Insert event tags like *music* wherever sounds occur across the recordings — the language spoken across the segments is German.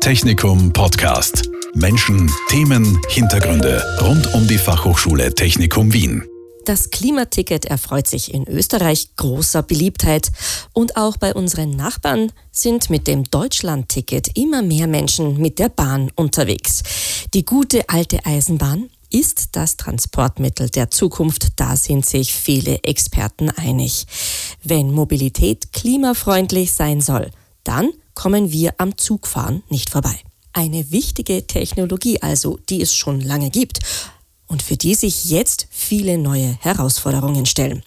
Technikum Podcast. Menschen, Themen, Hintergründe rund um die Fachhochschule Technikum Wien. Das Klimaticket erfreut sich in Österreich großer Beliebtheit und auch bei unseren Nachbarn sind mit dem Deutschlandticket immer mehr Menschen mit der Bahn unterwegs. Die gute alte Eisenbahn ist das Transportmittel der Zukunft, da sind sich viele Experten einig. Wenn Mobilität klimafreundlich sein soll, dann kommen wir am Zugfahren nicht vorbei. Eine wichtige Technologie also, die es schon lange gibt und für die sich jetzt viele neue Herausforderungen stellen.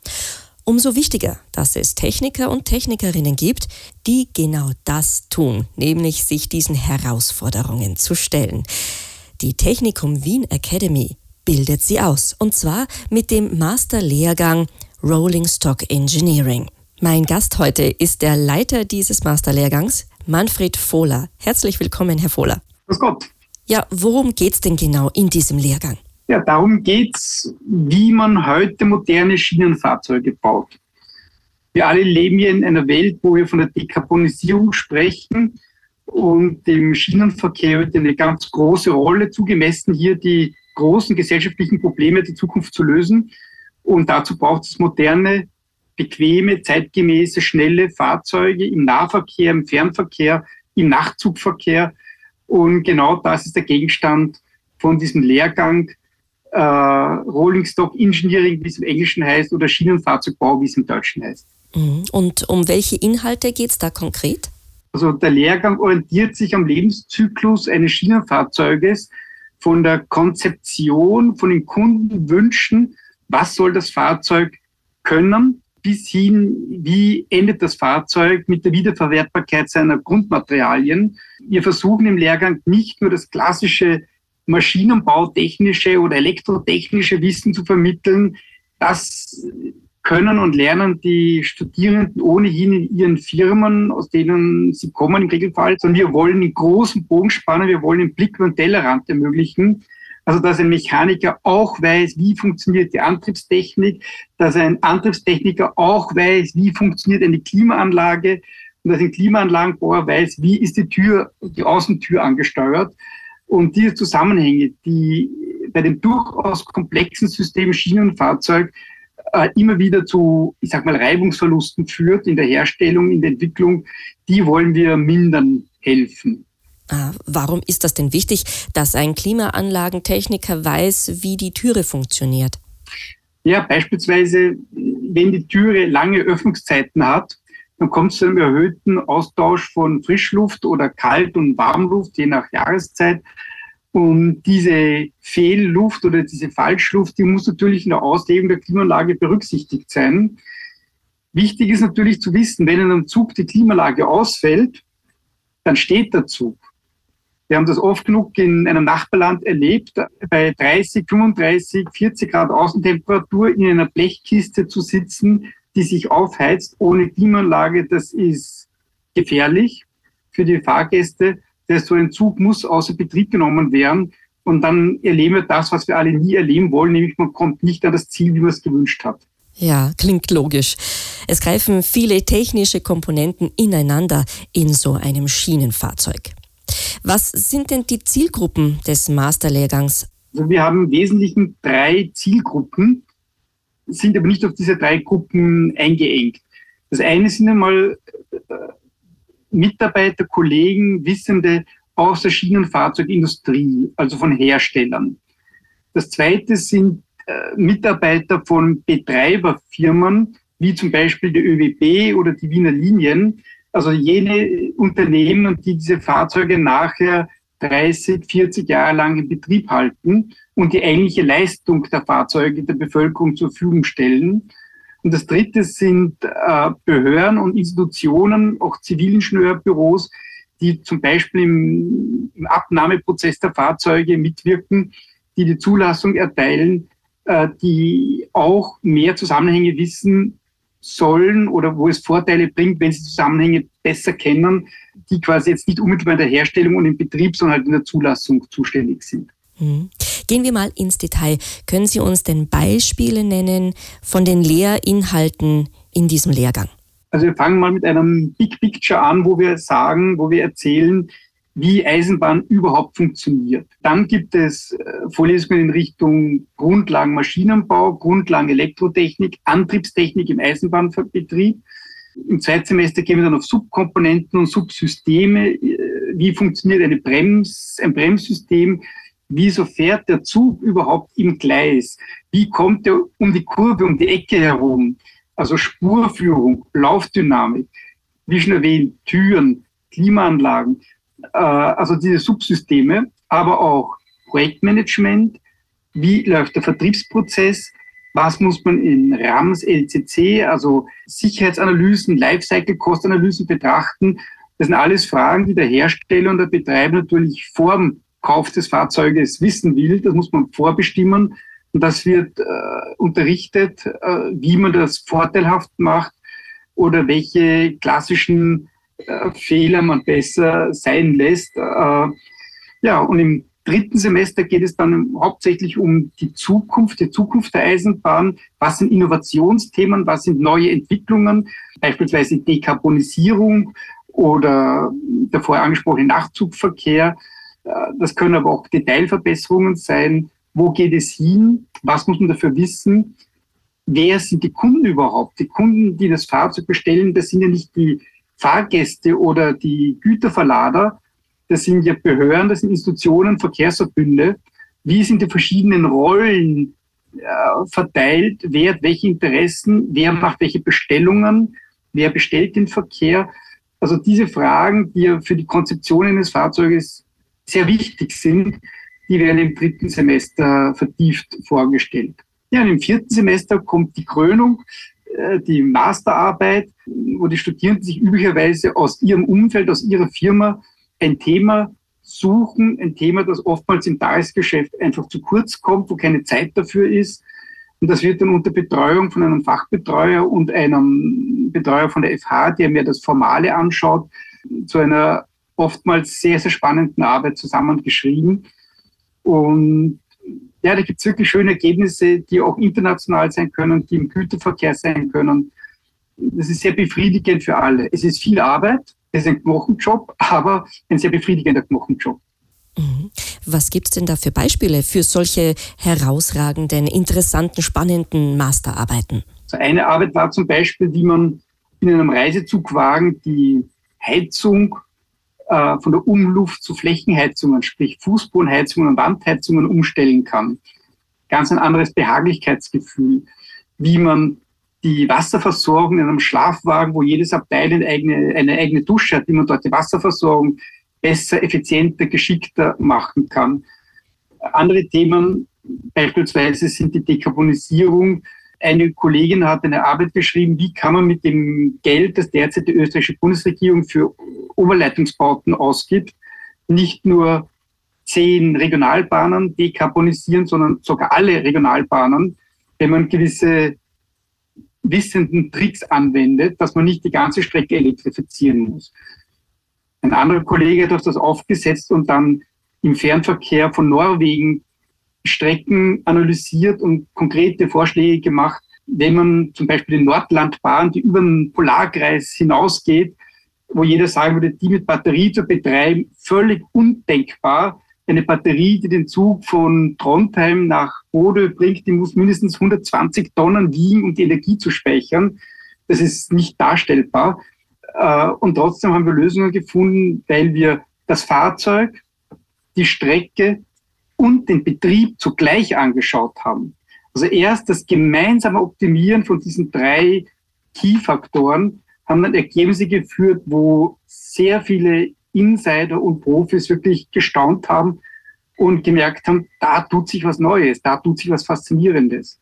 Umso wichtiger, dass es Techniker und Technikerinnen gibt, die genau das tun, nämlich sich diesen Herausforderungen zu stellen. Die Technikum Wien Academy bildet sie aus, und zwar mit dem Masterlehrgang Rolling Stock Engineering. Mein Gast heute ist der Leiter dieses Masterlehrgangs, Manfred Fohler. Herzlich willkommen, Herr Fohler. Grüß Gott. Ja, worum geht es denn genau in diesem Lehrgang? Ja, darum geht es, wie man heute moderne Schienenfahrzeuge baut. Wir alle leben hier in einer Welt, wo wir von der Dekarbonisierung sprechen und dem Schienenverkehr wird eine ganz große Rolle zugemessen, hier die großen gesellschaftlichen Probleme der Zukunft zu lösen. Und dazu braucht es moderne, bequeme, zeitgemäße, schnelle Fahrzeuge im Nahverkehr, im Fernverkehr, im Nachtzugverkehr. Und genau das ist der Gegenstand von diesem Lehrgang äh, Rolling Stock Engineering, wie es im Englischen heißt, oder Schienenfahrzeugbau, wie es im Deutschen heißt. Mhm. Und um welche Inhalte geht es da konkret? Also der Lehrgang orientiert sich am Lebenszyklus eines Schienenfahrzeuges von der Konzeption, von den Kundenwünschen, was soll das Fahrzeug können, bis hin, wie endet das Fahrzeug mit der Wiederverwertbarkeit seiner Grundmaterialien. Wir versuchen im Lehrgang nicht nur das klassische maschinenbautechnische oder elektrotechnische Wissen zu vermitteln. Das können und lernen die Studierenden ohnehin in ihren Firmen, aus denen sie kommen im Regelfall, sondern wir wollen einen großen Bogen spannen, wir wollen den Blick über den Tellerrand ermöglichen. Also, dass ein Mechaniker auch weiß, wie funktioniert die Antriebstechnik, dass ein Antriebstechniker auch weiß, wie funktioniert eine Klimaanlage und dass ein Klimaanlagenbauer weiß, wie ist die Tür, die Außentür angesteuert. Und diese Zusammenhänge, die bei dem durchaus komplexen System Schienenfahrzeug äh, immer wieder zu, ich sag mal, Reibungsverlusten führt in der Herstellung, in der Entwicklung, die wollen wir mindern helfen. Ah, warum ist das denn wichtig, dass ein Klimaanlagentechniker weiß, wie die Türe funktioniert? Ja, beispielsweise, wenn die Türe lange Öffnungszeiten hat, dann kommt es zu einem erhöhten Austausch von Frischluft oder Kalt- und Warmluft, je nach Jahreszeit. Und diese Fehlluft oder diese Falschluft, die muss natürlich in der Auslegung der Klimaanlage berücksichtigt sein. Wichtig ist natürlich zu wissen, wenn in einem Zug die Klimaanlage ausfällt, dann steht der Zug. Wir haben das oft genug in einem Nachbarland erlebt, bei 30, 35, 40 Grad Außentemperatur in einer Blechkiste zu sitzen, die sich aufheizt ohne Klimaanlage. Das ist gefährlich für die Fahrgäste der so ein Zug muss außer Betrieb genommen werden. Und dann erleben wir das, was wir alle nie erleben wollen, nämlich man kommt nicht an das Ziel, wie man es gewünscht hat. Ja, klingt logisch. Es greifen viele technische Komponenten ineinander in so einem Schienenfahrzeug. Was sind denn die Zielgruppen des Masterlehrgangs? Also wir haben im Wesentlichen drei Zielgruppen, sind aber nicht auf diese drei Gruppen eingeengt. Das eine sind einmal äh, Mitarbeiter, Kollegen, Wissende aus der Schienenfahrzeugindustrie, also von Herstellern. Das zweite sind äh, Mitarbeiter von Betreiberfirmen, wie zum Beispiel der ÖWB oder die Wiener Linien, also jene Unternehmen, die diese Fahrzeuge nachher 30, 40 Jahre lang in Betrieb halten und die eigentliche Leistung der Fahrzeuge der Bevölkerung zur Verfügung stellen. Und das dritte sind äh, Behörden und Institutionen, auch Zivilingenieurbüros, die zum Beispiel im, im, Abnahmeprozess der Fahrzeuge mitwirken, die die Zulassung erteilen, äh, die auch mehr Zusammenhänge wissen sollen oder wo es Vorteile bringt, wenn sie Zusammenhänge besser kennen, die quasi jetzt nicht unmittelbar in der Herstellung und im Betrieb, sondern halt in der Zulassung zuständig sind. Mhm. Gehen wir mal ins Detail. Können Sie uns denn Beispiele nennen von den Lehrinhalten in diesem Lehrgang? Also wir fangen mal mit einem Big Picture an, wo wir sagen, wo wir erzählen, wie Eisenbahn überhaupt funktioniert. Dann gibt es äh, Vorlesungen in Richtung Grundlagen Maschinenbau, Grundlagen Elektrotechnik, Antriebstechnik im Eisenbahnbetrieb. Im Zweitsemester gehen wir dann auf Subkomponenten und Subsysteme. Äh, wie funktioniert eine Brems, ein Bremssystem? Wieso fährt der Zug überhaupt im Gleis? Wie kommt er um die Kurve, um die Ecke herum? Also Spurführung, Laufdynamik, wie schon erwähnt, Türen, Klimaanlagen, also diese Subsysteme, aber auch Projektmanagement, wie läuft der Vertriebsprozess, was muss man in RAMS, LCC, also Sicherheitsanalysen, Lifecycle-Kostanalysen betrachten. Das sind alles Fragen, die der Hersteller und der Betreiber natürlich vor dem Kauf des Fahrzeuges wissen will. Das muss man vorbestimmen. Und das wird äh, unterrichtet, äh, wie man das vorteilhaft macht oder welche klassischen äh, Fehler man besser sein lässt. Äh, ja, und im dritten Semester geht es dann hauptsächlich um die Zukunft, die Zukunft der Eisenbahn. Was sind Innovationsthemen? Was sind neue Entwicklungen? Beispielsweise Dekarbonisierung oder der vorher angesprochene Nachtzugverkehr. Äh, das können aber auch Detailverbesserungen sein. Wo geht es hin? Was muss man dafür wissen? Wer sind die Kunden überhaupt? Die Kunden, die das Fahrzeug bestellen, das sind ja nicht die Fahrgäste oder die Güterverlader, das sind ja Behörden, das sind Institutionen, Verkehrsverbünde. Wie sind die verschiedenen Rollen äh, verteilt? Wer hat welche Interessen? Wer macht welche Bestellungen? Wer bestellt den Verkehr? Also diese Fragen, die ja für die Konzeption eines Fahrzeuges sehr wichtig sind, die werden im dritten Semester vertieft vorgestellt. Ja, und im vierten Semester kommt die Krönung, die Masterarbeit, wo die Studierenden sich üblicherweise aus ihrem Umfeld, aus ihrer Firma ein Thema suchen, ein Thema, das oftmals im Tagesgeschäft einfach zu kurz kommt, wo keine Zeit dafür ist. Und das wird dann unter Betreuung von einem Fachbetreuer und einem Betreuer von der FH, der mir das Formale anschaut, zu einer oftmals sehr, sehr spannenden Arbeit zusammengeschrieben. Und ja, da gibt es wirklich schöne Ergebnisse, die auch international sein können, die im Güterverkehr sein können. Das ist sehr befriedigend für alle. Es ist viel Arbeit, es ist ein Knochenjob, *laughs* aber ein sehr befriedigender Knochenjob. Mhm. Was gibt es denn da für Beispiele für solche herausragenden, interessanten, spannenden Masterarbeiten? So eine Arbeit war zum Beispiel, wie man in einem Reisezugwagen die Heizung äh, von der Umluft zu Flächenheizungen, sprich Fußbodenheizungen und Wandheizungen umstellen kann. Ganz ein anderes Behaglichkeitsgefühl, wie man die Wasserversorgung in einem Schlafwagen, wo jedes Abteil eine eigene, eine eigene Dusche hat, wie man dort die Wasserversorgung besser, effizienter, geschickter machen kann. Andere Themen beispielsweise sind die Dekarbonisierung eine Kollegin hat eine Arbeit geschrieben, wie kann man mit dem Geld, das derzeit die österreichische Bundesregierung für Oberleitungsbauten ausgibt, nicht nur zehn Regionalbahnen dekarbonisieren, sondern sogar alle Regionalbahnen, wenn man gewisse wissenden Tricks anwendet, dass man nicht die ganze Strecke elektrifizieren muss. Ein anderer Kollege hat das aufgesetzt und dann im Fernverkehr von Norwegen Strecken analysiert und konkrete Vorschläge gemacht, wenn man zum Beispiel die Nordlandbahn, die über den Polarkreis hinausgeht, wo jeder sagen würde, die mit Batterie zu betreiben, völlig undenkbar. Eine Batterie, die den Zug von Trondheim nach Bode bringt, die muss mindestens 120 Tonnen wiegen, um die Energie zu speichern. Das ist nicht darstellbar. Äh, und trotzdem haben wir Lösungen gefunden, weil wir das Fahrzeug, die Strecke und den Betrieb zugleich angeschaut haben. Also erst das gemeinsame Optimieren von diesen drei Key-Faktoren haben dann Ergebnisse geführt, wo sehr viele Insider und Profis wirklich gestaunt haben und gemerkt haben, da tut sich was Neues, da tut sich was Faszinierendes.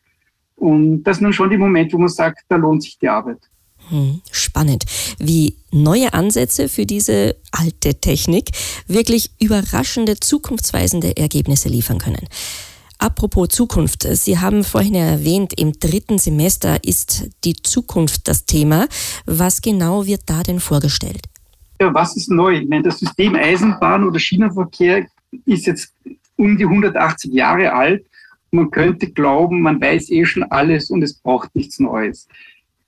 Und das ist dann schon die Moment, wo man sagt, da lohnt sich die Arbeit. Hm, spannend, wie neue Ansätze für diese alte Technik wirklich überraschende, zukunftsweisende Ergebnisse liefern können. Apropos Zukunft, Sie haben vorhin erwähnt, im dritten Semester ist die Zukunft das Thema. Was genau wird da denn vorgestellt? Ja, was ist neu? Ich meine, das System Eisenbahn oder Schienenverkehr ist jetzt um die 180 Jahre alt. Man könnte glauben, man weiß eh schon alles und es braucht nichts Neues.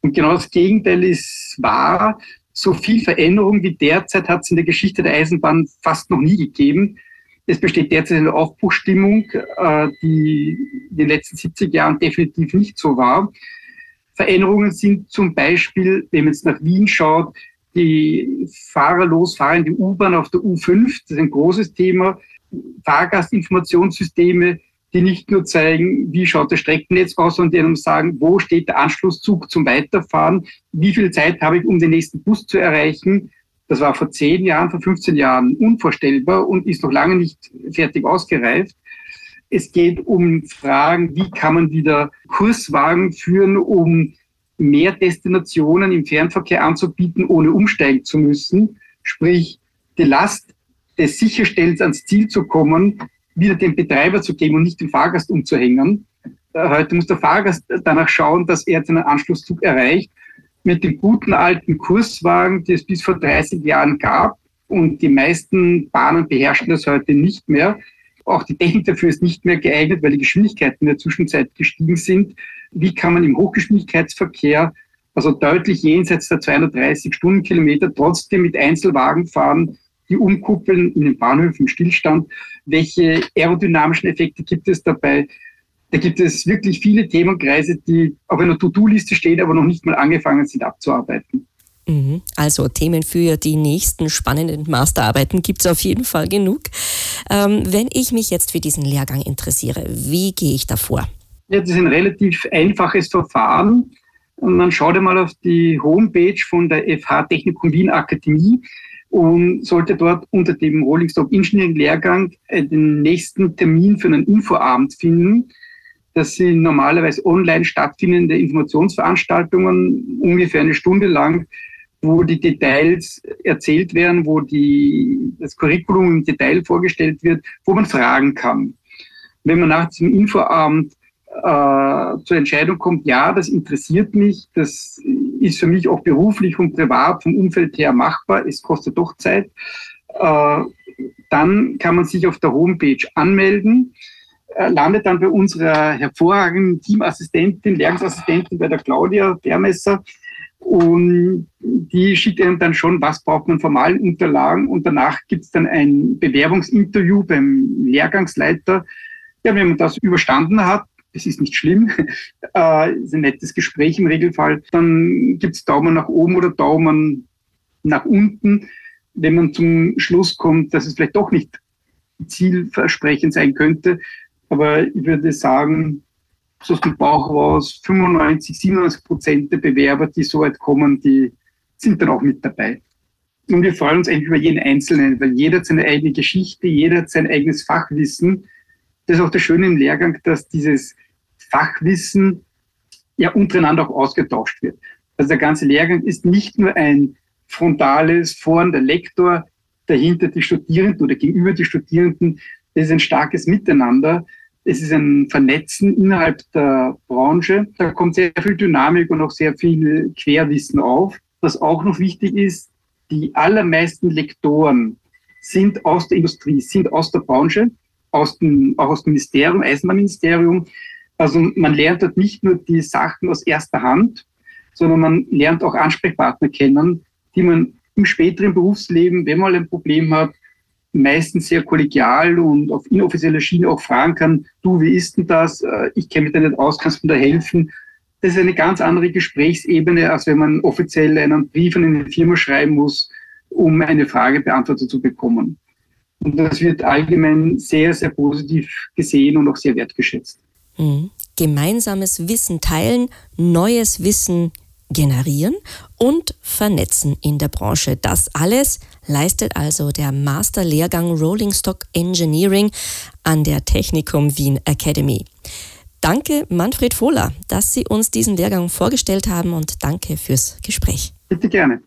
Und genau das Gegenteil ist wahr. So viel Veränderung wie derzeit hat es in der Geschichte der Eisenbahn fast noch nie gegeben. Es besteht derzeit eine Aufbruchstimmung, äh, die in den letzten 70 Jahren definitiv nicht so war. Veränderungen sind zum Beispiel, wenn man jetzt nach Wien schaut, die fahrerlos fahrende U-Bahn auf der U5, das ist ein großes Thema. Fahrgastinformationssysteme, die nicht nur zeigen, wie schaut das Streckennetz aus, sondern die einem sagen, wo steht der Anschlusszug zum Weiterfahren, wie viel Zeit habe ich, um den nächsten Bus zu erreichen. Das war vor zehn Jahren, vor 15 Jahren unvorstellbar und ist noch lange nicht fertig ausgereift. Es geht um Fragen, wie kann man wieder Kurswagen führen, um mehr Destinationen im Fernverkehr anzubieten, ohne umsteigen zu müssen. Sprich, die Last des Sicherstellens ans Ziel zu kommen, wieder dem Betreiber zu geben und nicht dem Fahrgast umzuhängen. Äh, heute muss der Fahrgast danach schauen, dass er seinen Anschlusszug erreicht. Mit den guten alten Kurswagen, die es bis vor 30 Jahren gab, und die meisten Bahnen beherrschen das heute nicht mehr. Auch die Technik dafür ist nicht mehr geeignet, weil die Geschwindigkeiten in der Zwischenzeit gestiegen sind. Wie kann man im Hochgeschwindigkeitsverkehr, also deutlich jenseits der 230 Stundenkilometer, trotzdem mit Einzelwagen fahren, die umkuppeln in den Bahnhöfen im Stillstand? Welche aerodynamischen Effekte gibt es dabei? Da gibt es wirklich viele Themenkreise, die auf einer To-Do-Liste stehen, aber noch nicht mal angefangen sind abzuarbeiten. Mhm. Also Themen für die nächsten spannenden Masterarbeiten gibt es auf jeden Fall genug. Ähm, wenn ich mich jetzt für diesen Lehrgang interessiere, wie gehe ich da vor? Ja, das ist ein relativ einfaches Verfahren. Und man schaut einmal auf die Homepage von der FH Technikum Wien Akademie und sollte dort unter dem Rolling Stock Engineering Lehrgang den nächsten Termin für einen Infoabend finden. Das sind normalerweise online stattfindende Informationsveranstaltungen, ungefähr eine Stunde lang, wo die Details erzählt werden, wo die, das Curriculum im Detail vorgestellt wird, wo man fragen kann. Wenn man nach diesem Infoabend äh, zur Entscheidung kommt, ja, das interessiert mich, das ist für mich auch beruflich und privat vom Umfeld her machbar, es kostet doch Zeit, äh, dann kann man sich auf der Homepage anmelden, äh, landet dann bei unserer hervorragenden Teamassistentin, Lehrungsassistentin, bei der Claudia Bermesser, und die schickt einem dann schon, was braucht man formalen Unterlagen. Und danach gibt es dann ein Bewerbungsinterview beim Lehrgangsleiter. Ja, wenn man das überstanden hat, es ist nicht schlimm, *laughs* äh, ist ein nettes Gespräch im Regelfall, dann gibt es Daumen nach oben oder Daumen nach unten. Wenn man zum Schluss kommt, dass es vielleicht doch nicht zielversprechend sein könnte. Aber ich würde sagen, so aus dem Bauch raus, 95, 97 Prozent der Bewerber, die so weit kommen, die sind dann auch mit dabei. Und wir freuen uns eigentlich über jeden Einzelnen, weil jeder hat seine eigene Geschichte, jeder hat sein eigenes Fachwissen. Das ist auch das Schöne im Lehrgang, dass dieses Fachwissen ja untereinander auch ausgetauscht wird. Also der ganze Lehrgang ist nicht nur ein frontales Vorn der Lektor, dahinter die Studierenden oder gegenüber die Studierenden. Das ist ein starkes Miteinander, es ist ein Vernetzen innerhalb der Branche. Da kommt sehr viel Dynamik und auch sehr viel Querwissen auf. Was auch noch wichtig ist, die allermeisten Lektoren sind aus der Industrie, sind aus der Branche, aus dem, auch aus dem Ministerium, Eisenbahnministerium. Also man lernt dort nicht nur die Sachen aus erster Hand, sondern man lernt auch Ansprechpartner kennen, die man im späteren Berufsleben, wenn man ein Problem hat, meistens sehr kollegial und auf inoffizieller Schiene auch fragen kann, du, wie ist denn das? Äh, ich kenne mich da nicht aus, kannst du mir da helfen? Das ist eine ganz andere Gesprächsebene, als wenn man offiziell einen Brief an eine Firma schreiben muss, um eine Frage beantwortet zu bekommen. Und das wird allgemein sehr, sehr positiv gesehen und auch sehr wertgeschätzt. Mhm. Gemeinsames Wissen teilen, neues Wissen generieren und vernetzen in der Branche. Das alles leistet also der Masterlehrgang Rolling Stock Engineering an der Technikum Wien Academy. Danke, Manfred Fohler, dass Sie uns diesen Lehrgang vorgestellt haben und danke fürs Gespräch. Bitte gerne.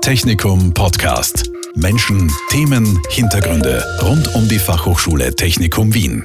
Technikum Podcast. Menschen, Themen, Hintergründe rund um die Fachhochschule Technikum Wien.